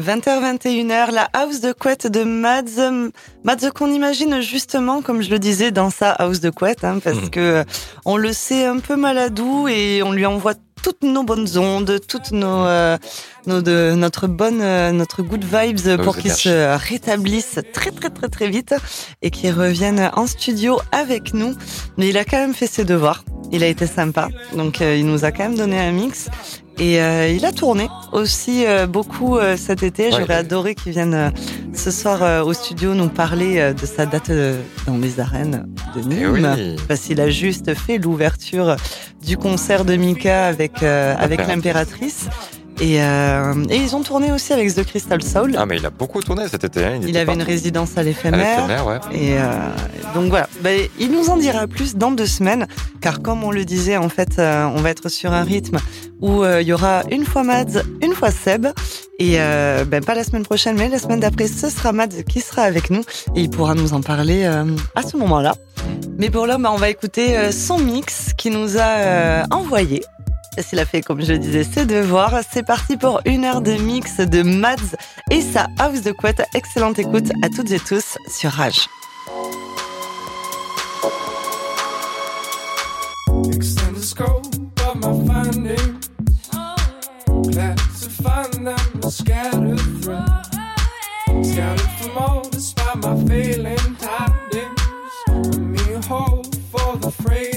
20h, 21h, la house de couette de Mads. Mads qu'on imagine justement, comme je le disais, dans sa house de couette, hein, parce mmh. que euh, on le sait un peu maladou et on lui envoie toutes nos bonnes ondes, toutes nos, euh, nos de, notre bonne, euh, notre good vibes pour qu'il se rétablisse très très très très vite et qu'il revienne en studio avec nous. Mais il a quand même fait ses devoirs. Il a été sympa, donc il nous a quand même donné un mix. Et euh, il a tourné aussi euh, beaucoup euh, cet été. J'aurais adoré qu'il vienne ce soir au studio nous parler de sa date dans les arènes de eh Nîmes. Parce qu'il a juste fait l'ouverture du concert de Mika avec, avec l'impératrice. Et, euh, et, ils ont tourné aussi avec The Crystal Soul. Ah, mais il a beaucoup tourné cet été. Hein. Il, avait une résidence à l'éphémère. Ouais. Et euh, donc voilà, bah, il nous en dira plus dans deux semaines, car comme on le disait, en fait, euh, on va être sur un rythme où il y aura une fois Mads, une fois Seb. Et ben, pas la semaine prochaine, mais la semaine d'après, ce sera Mads qui sera avec nous et il pourra nous en parler à ce moment-là. Mais pour l'homme, on va écouter son mix qui nous a envoyé s'il a fait, comme je disais, ses devoirs. C'est parti pour une heure de mix de Mads et sa house de couette. Excellente écoute à toutes et tous sur Rage.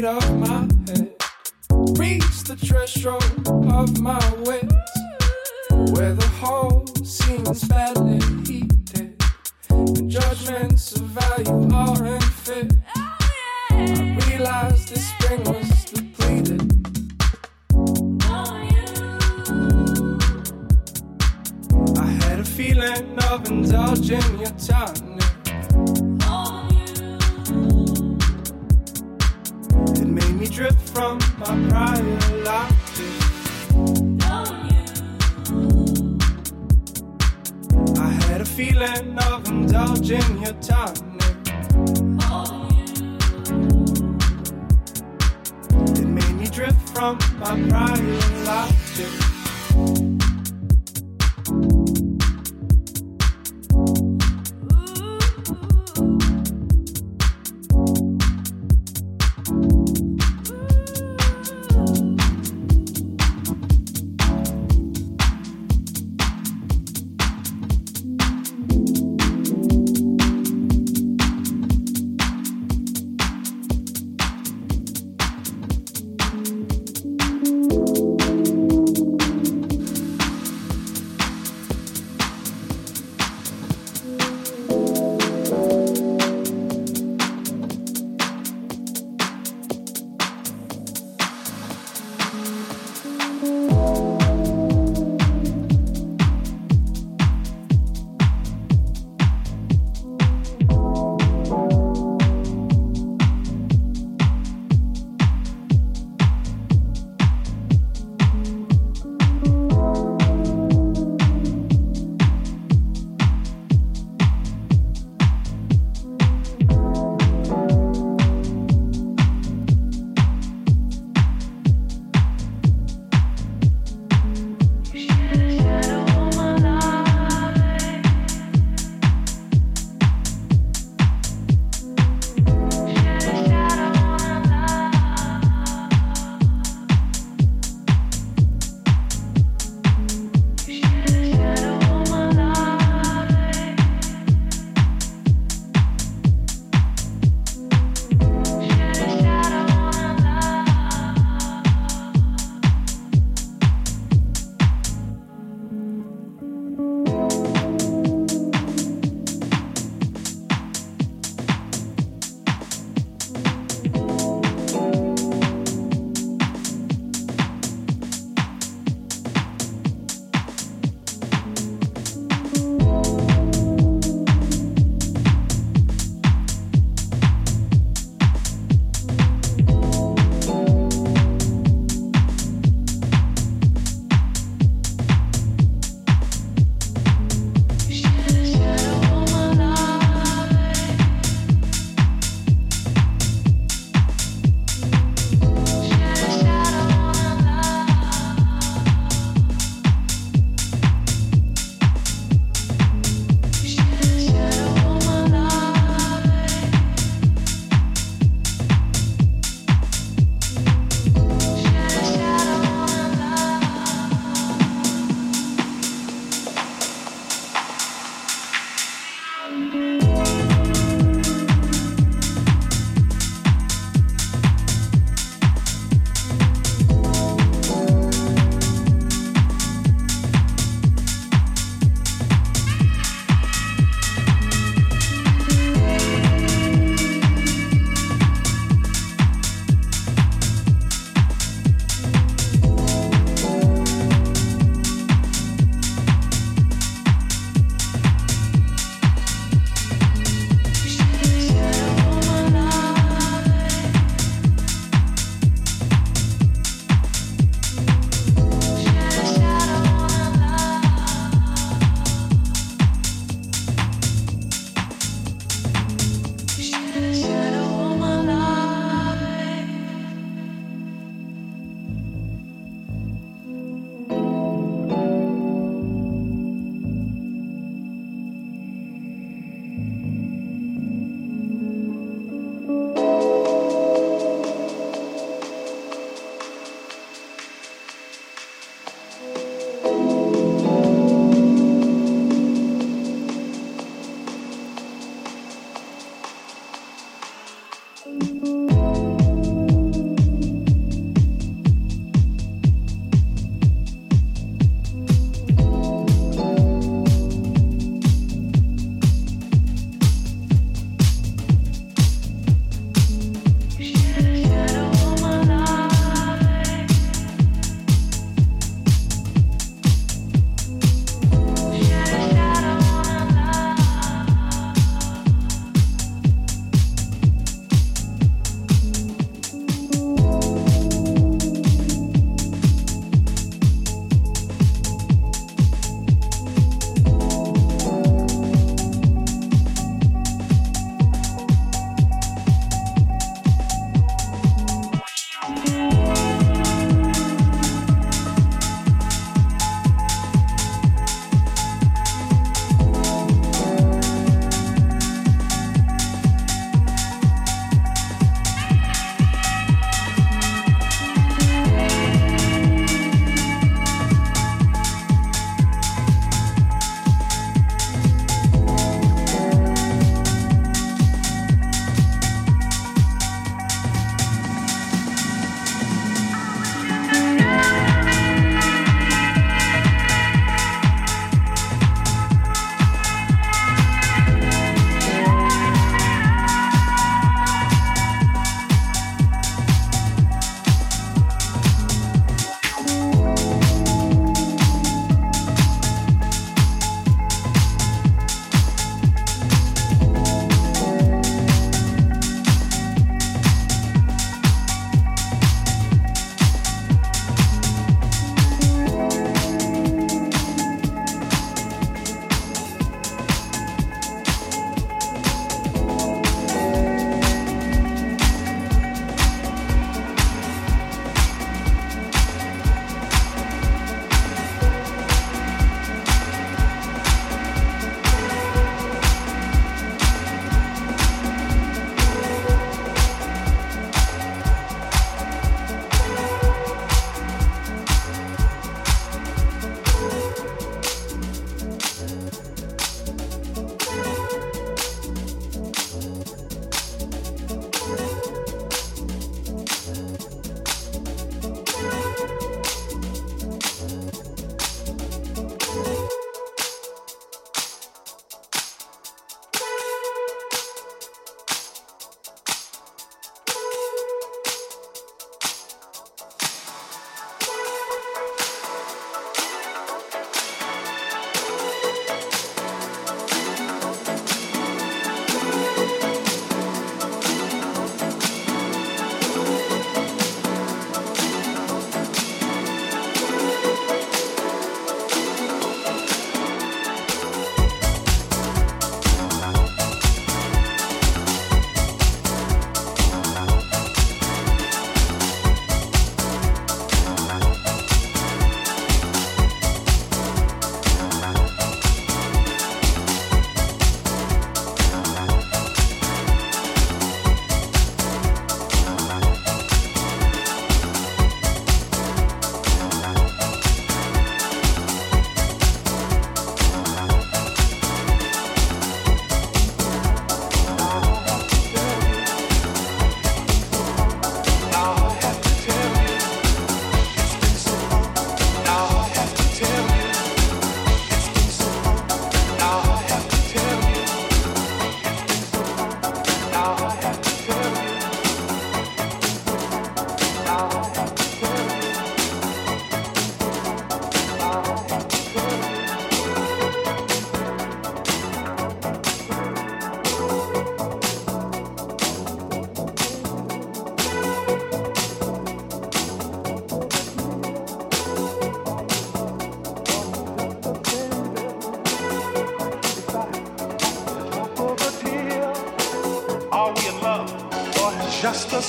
reach the threshold of my wits, where the hole seems badly heated. The judgments of value are unfit. I realized this spring was depleted. I had a feeling of indulging your time. Of indulging your time. It made me drift from my prior life.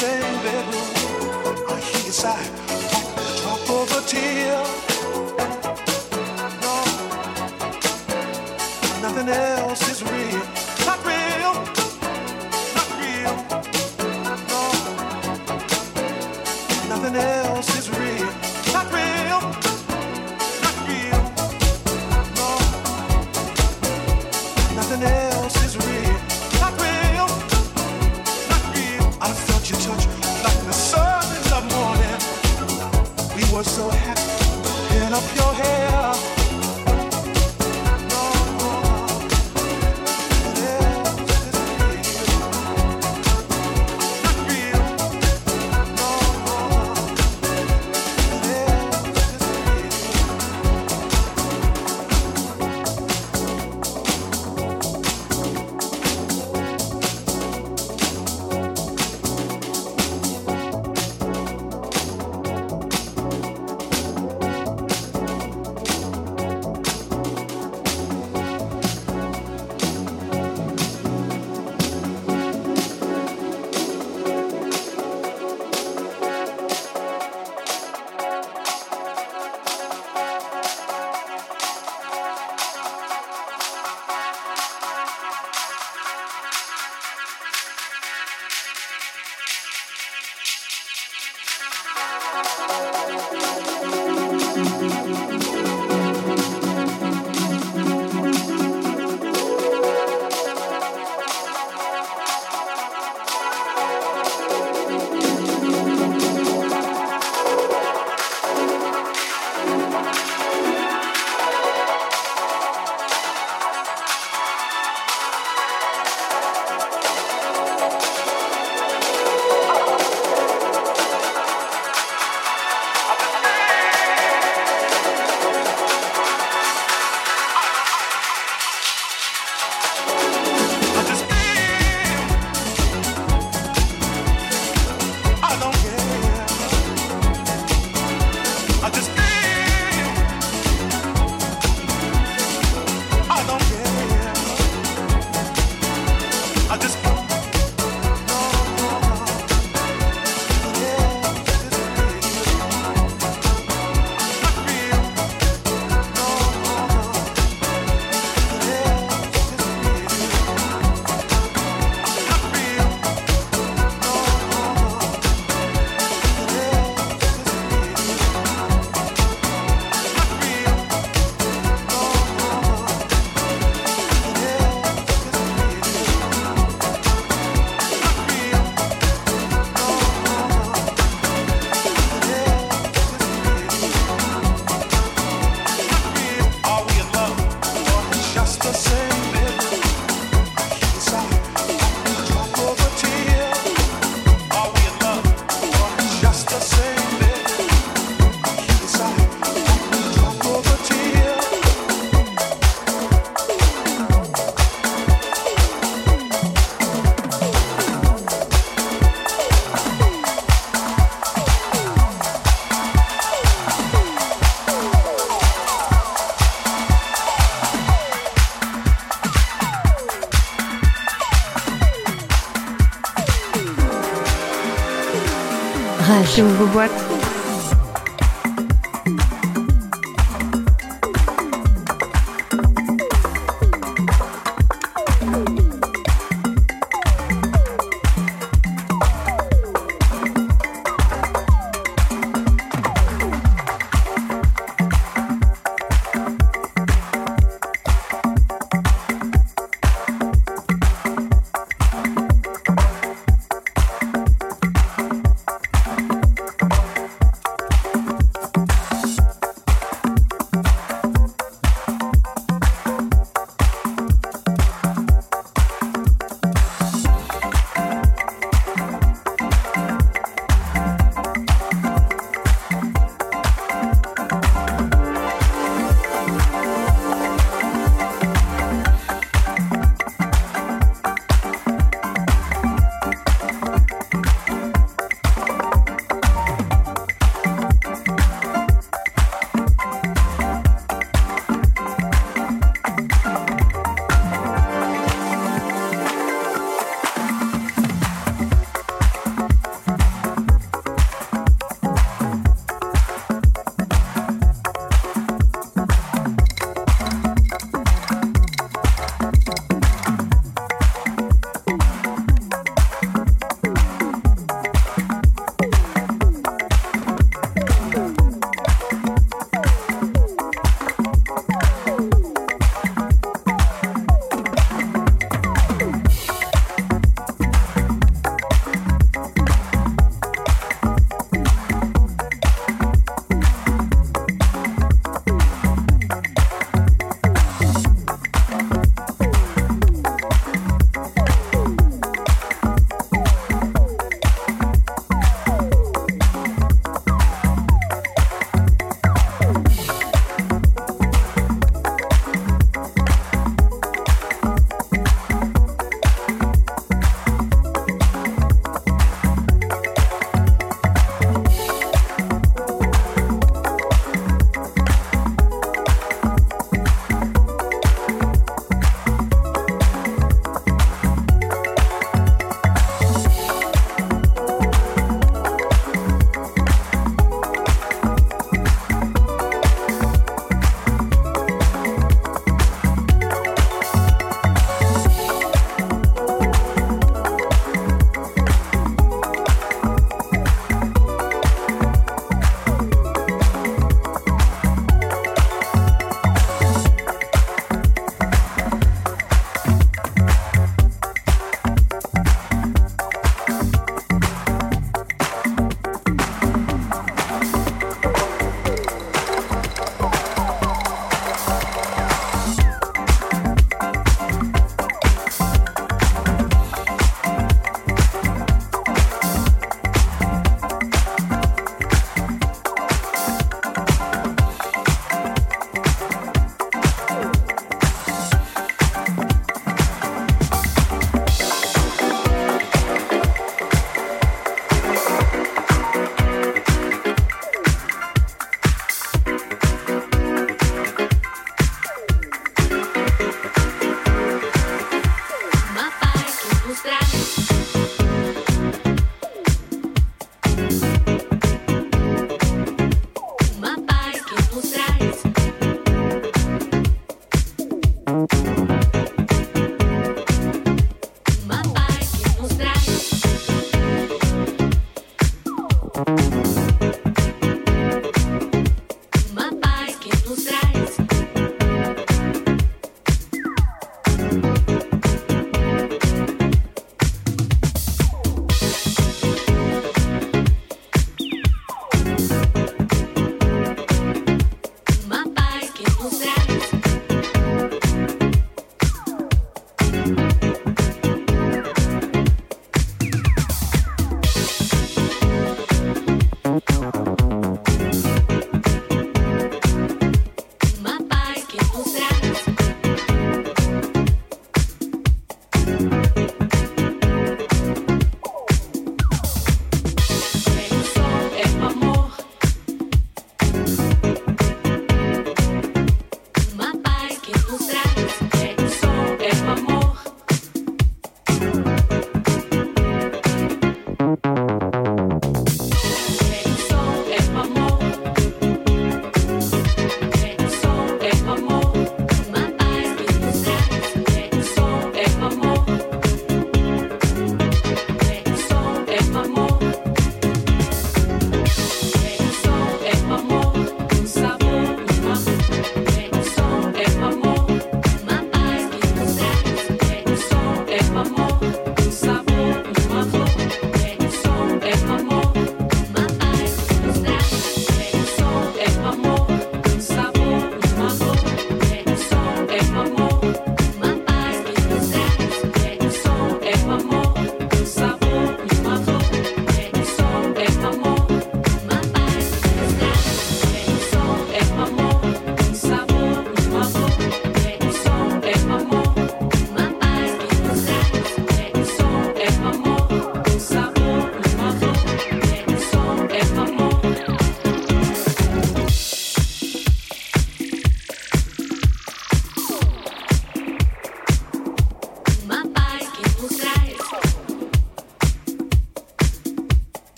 Just the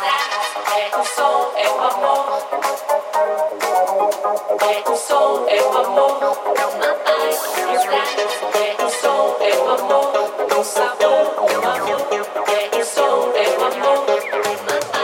Don't stop, É o som é o amor. Um stop, don't stop, don't stop,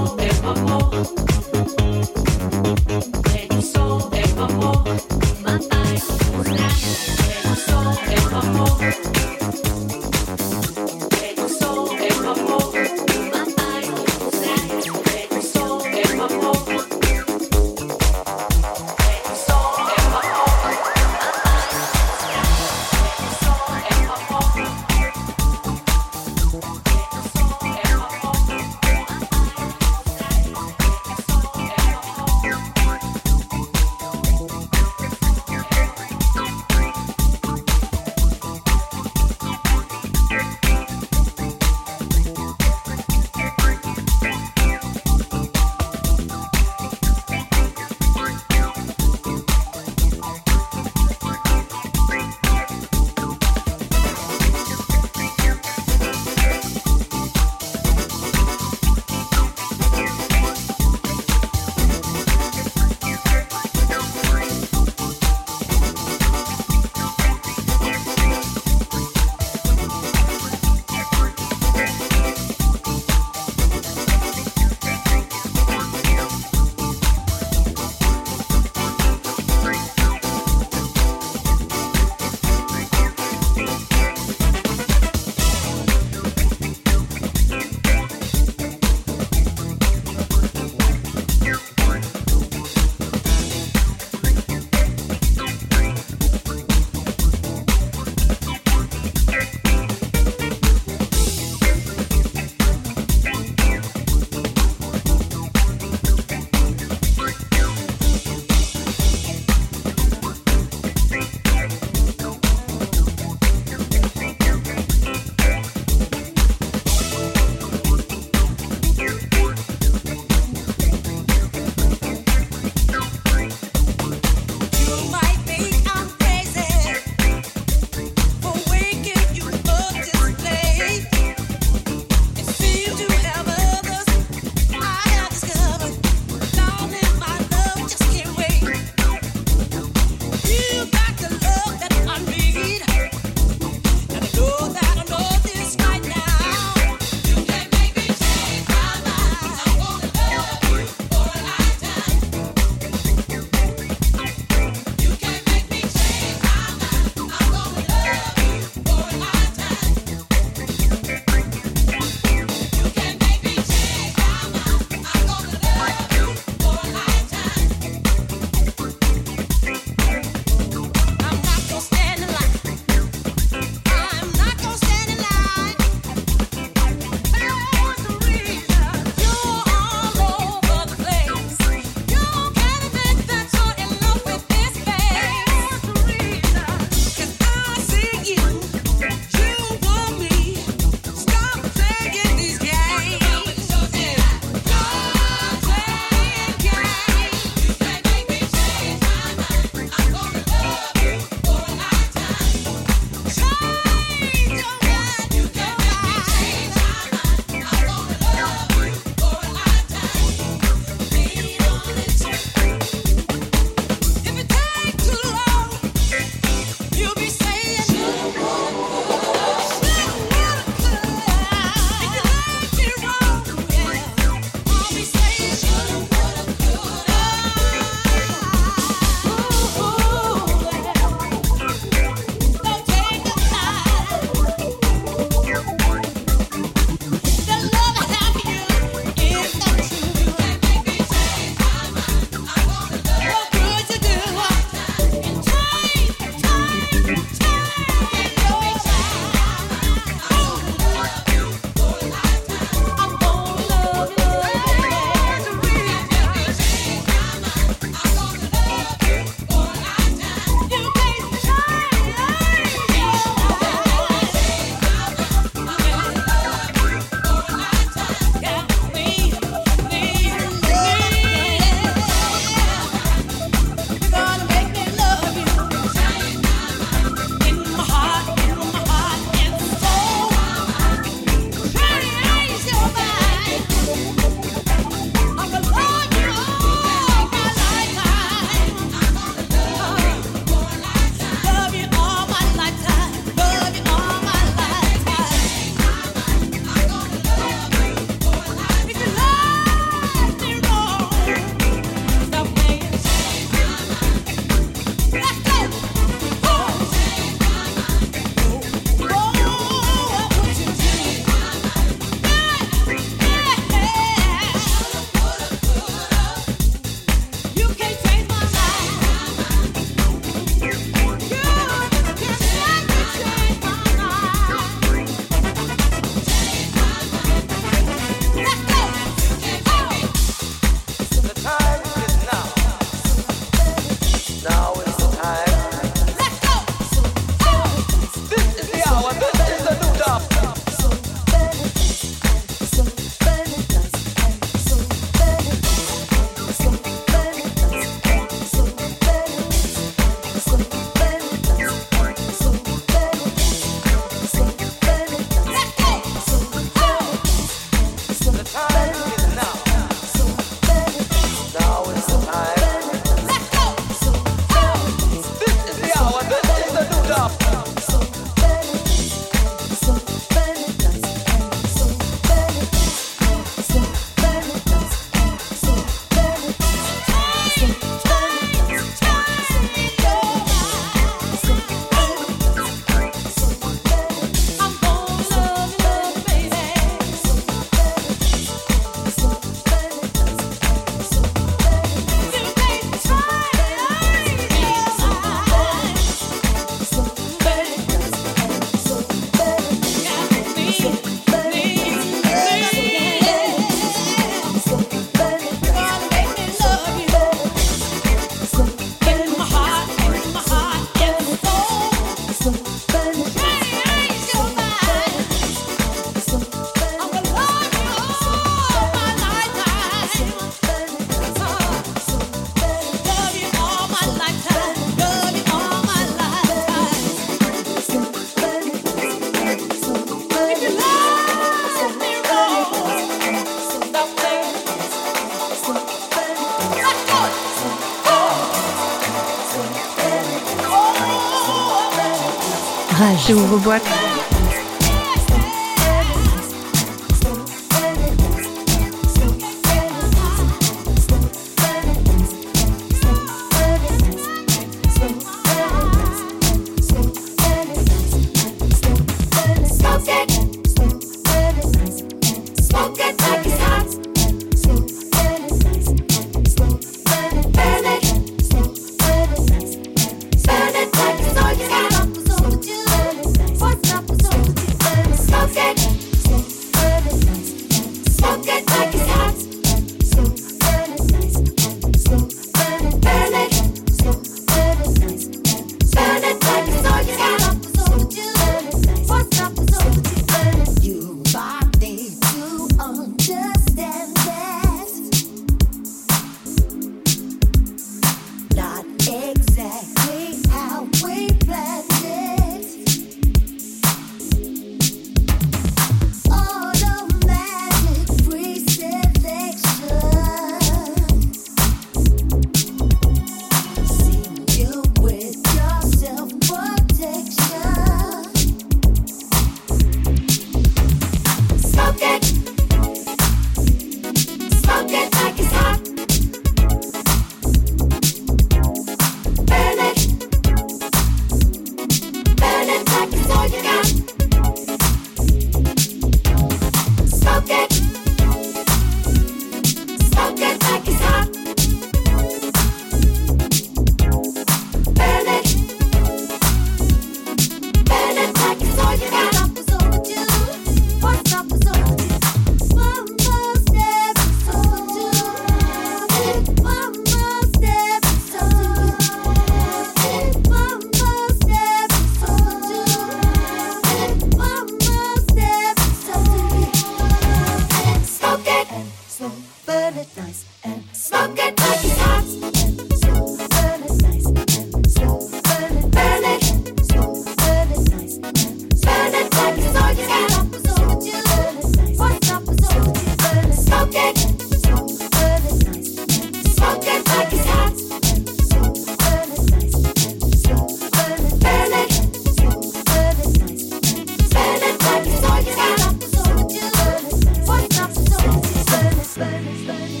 Christ.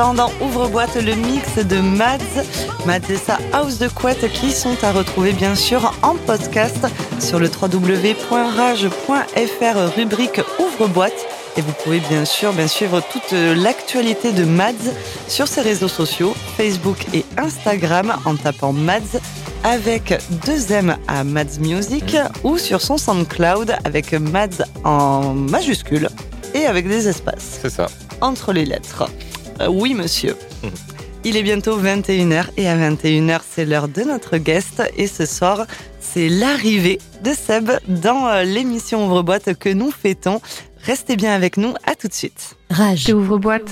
L'instant dans Ouvre-boîte le mix de Mads. Mads et sa house de couette qui sont à retrouver bien sûr en podcast sur le www.rage.fr rubrique Ouvre-boîte. Et vous pouvez bien sûr bien suivre toute l'actualité de Mads sur ses réseaux sociaux, Facebook et Instagram en tapant Mads avec deux M à Mads Music ou sur son SoundCloud avec Mads en majuscule et avec des espaces C'est ça. entre les lettres. Euh, oui, monsieur. Mhm. Il est bientôt 21h et à 21h, c'est l'heure de notre guest. Et ce soir, c'est l'arrivée de Seb dans euh, l'émission Ouvre-boîte que nous fêtons. Restez bien avec nous, à tout de suite. Rage. Ouvre boîte.